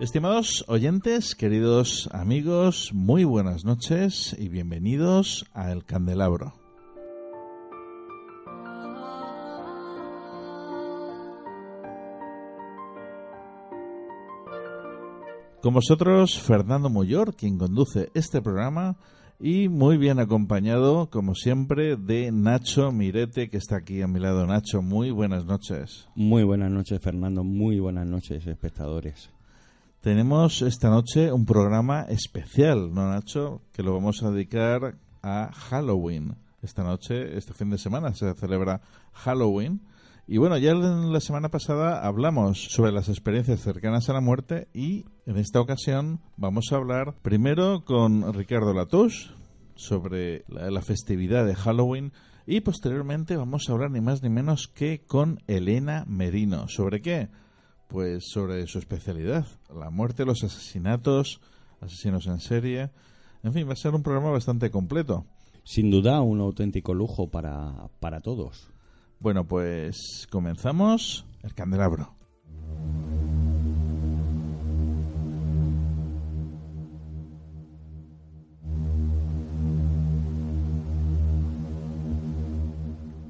Estimados oyentes, queridos amigos, muy buenas noches y bienvenidos a El Candelabro. Con vosotros, Fernando Moyor, quien conduce este programa, y muy bien acompañado, como siempre, de Nacho Mirete, que está aquí a mi lado. Nacho, muy buenas noches. Muy buenas noches, Fernando. Muy buenas noches, espectadores. Tenemos esta noche un programa especial, ¿no, Nacho? Que lo vamos a dedicar a Halloween. Esta noche, este fin de semana, se celebra Halloween. Y bueno, ya en la semana pasada hablamos sobre las experiencias cercanas a la muerte y en esta ocasión vamos a hablar primero con Ricardo Latouche sobre la, la festividad de Halloween y posteriormente vamos a hablar ni más ni menos que con Elena Merino. ¿Sobre qué? Pues sobre su especialidad, la muerte, los asesinatos, asesinos en serie. En fin, va a ser un programa bastante completo. Sin duda, un auténtico lujo para, para todos. Bueno, pues comenzamos el candelabro.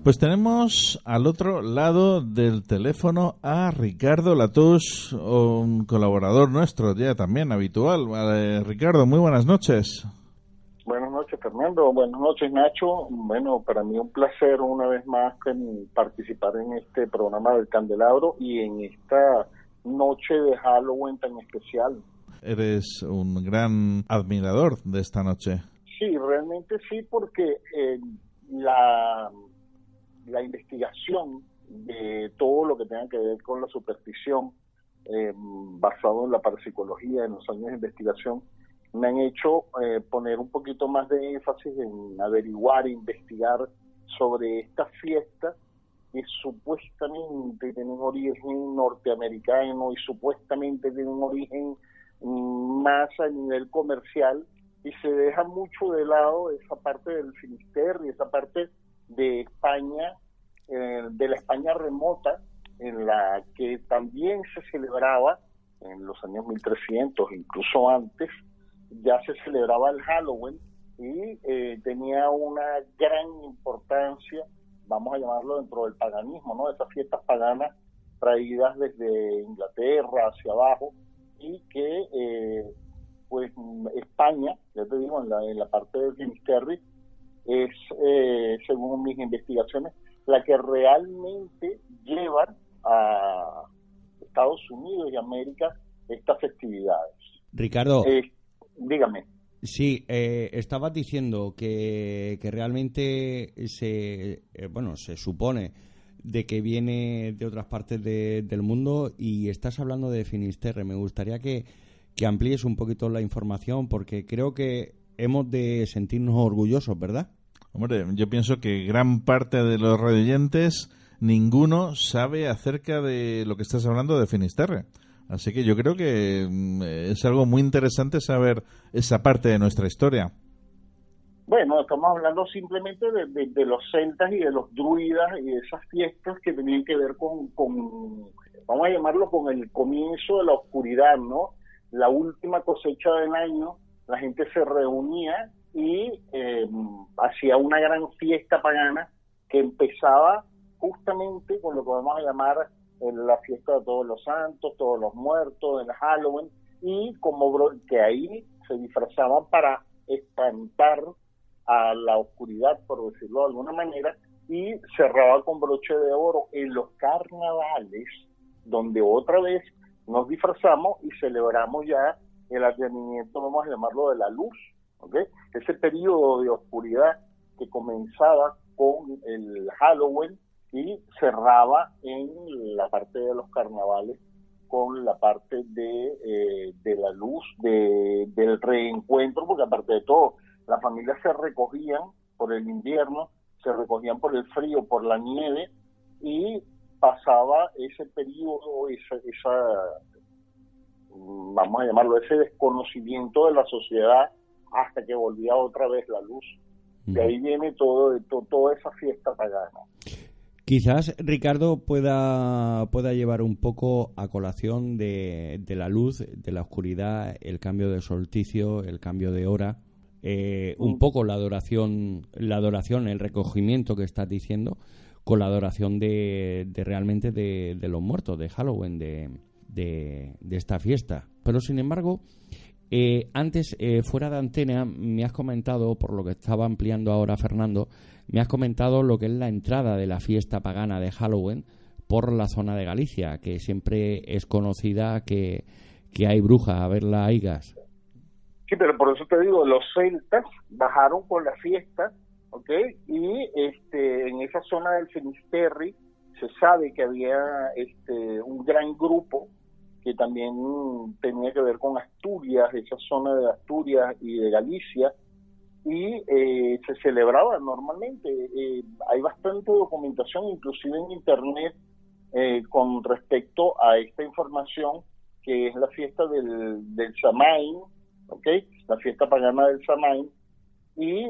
Pues tenemos al otro lado del teléfono a Ricardo Latús, un colaborador nuestro ya también habitual. Ricardo, muy buenas noches. Buenas noches, Fernando. Buenas noches, Nacho. Bueno, para mí un placer una vez más participar en este programa del Candelabro y en esta noche de Halloween tan especial. Eres un gran admirador de esta noche. Sí, realmente sí, porque eh, la la investigación de todo lo que tenga que ver con la superstición, eh, basado en la parapsicología, en los años de investigación, me han hecho eh, poner un poquito más de énfasis en averiguar, investigar sobre esta fiesta que supuestamente tiene un origen norteamericano y supuestamente tiene un origen más a nivel comercial y se deja mucho de lado esa parte del y esa parte de España, eh, de la España remota, en la que también se celebraba en los años 1300, incluso antes, ya se celebraba el Halloween y eh, tenía una gran importancia, vamos a llamarlo dentro del paganismo, ¿no? Esas fiestas paganas traídas desde Inglaterra hacia abajo y que, eh, pues, España, ya te digo, en la, en la parte de Finisterre, es, eh, según mis investigaciones, la que realmente lleva a Estados Unidos y América estas festividades. Ricardo, eh, dígame. Sí, eh, estabas diciendo que, que realmente se, eh, bueno, se supone de que viene de otras partes del mundo y estás hablando de Finisterre. Me gustaría que, que amplíes un poquito la información porque creo que hemos de sentirnos orgullosos, ¿verdad? Hombre, yo pienso que gran parte de los radioyentes, ninguno sabe acerca de lo que estás hablando de Finisterre. Así que yo creo que mm, es algo muy interesante saber esa parte de nuestra historia. Bueno, estamos hablando simplemente de, los celtas y de los druidas y de esas fiestas que tenían que ver con, con, vamos a llamarlo, con el comienzo de la oscuridad, ¿no? La última cosecha del año, la gente se reunía y eh, hacía una gran fiesta pagana que empezaba justamente con lo que vamos a llamar la fiesta de todos los santos, todos los muertos, en Halloween, y como que ahí se disfrazaban para espantar a la oscuridad, por decirlo de alguna manera, y cerraba con broche de oro en los carnavales, donde otra vez nos disfrazamos y celebramos ya el advenimiento, vamos a llamarlo, de la luz, Ese periodo de oscuridad que comenzaba con el Halloween y cerraba en la parte de los carnavales con la parte de, eh, de la luz, de, del reencuentro, porque aparte de todo, las familias se recogían por el invierno, se recogían por el frío, por la nieve, y pasaba ese periodo, esa, esa vamos a llamarlo, ese desconocimiento de la sociedad hasta que volvía otra vez la luz. De ahí viene todo, todo toda esa fiesta pagana. Quizás Ricardo pueda, pueda llevar un poco a colación de, de, la luz, de la oscuridad, el cambio de solsticio, el cambio de hora, eh, un poco la adoración, la adoración, el recogimiento que estás diciendo, con la adoración de, de realmente de, de, los muertos, de Halloween, de, de, esta fiesta. Pero sin embargo, eh, antes, eh, fuera de antena, me has comentado, por lo que estaba ampliando ahora Fernando, me has comentado lo que es la entrada de la fiesta pagana de Halloween por la zona de Galicia, que siempre es conocida que, que hay brujas, a ver las aigas. Sí, pero por eso te digo, los celtas bajaron por la fiesta, ¿ok? Y este, en esa zona del Finisterre se sabe que había este, un gran grupo que también tenía que ver con Asturias, esa zona de Asturias y de Galicia, y eh, se celebraba normalmente. Eh, hay bastante documentación, inclusive en Internet, eh, con respecto a esta información, que es la fiesta del, del Samain, ¿okay? la fiesta pagana del Samain, y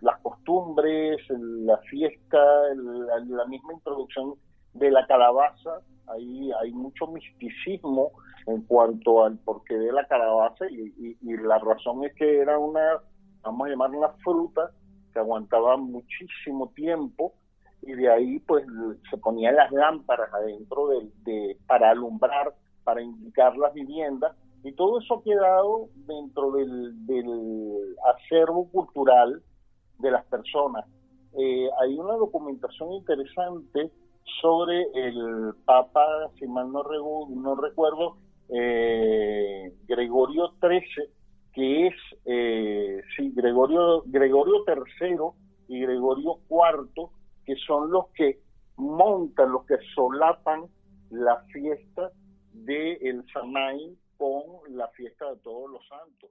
las costumbres, la fiesta, la, la misma introducción de la calabaza ahí hay mucho misticismo en cuanto al porqué de la calabaza y, la razón es que era una, vamos a llamar una fruta que aguantaba muchísimo tiempo y de ahí pues se ponían las lámparas adentro de, para alumbrar, para indicar las viviendas y todo eso ha quedado dentro del, del acervo cultural de las personas. Eh, hay una documentación interesante sobre el Papa, si mal no, no recuerdo, eh, Gregorio XIII, que es, eh, sí, Gregorio, Gregorio III y Gregorio IV, que son los que montan, los que solapan la fiesta de el Samaín con la fiesta de todos los santos.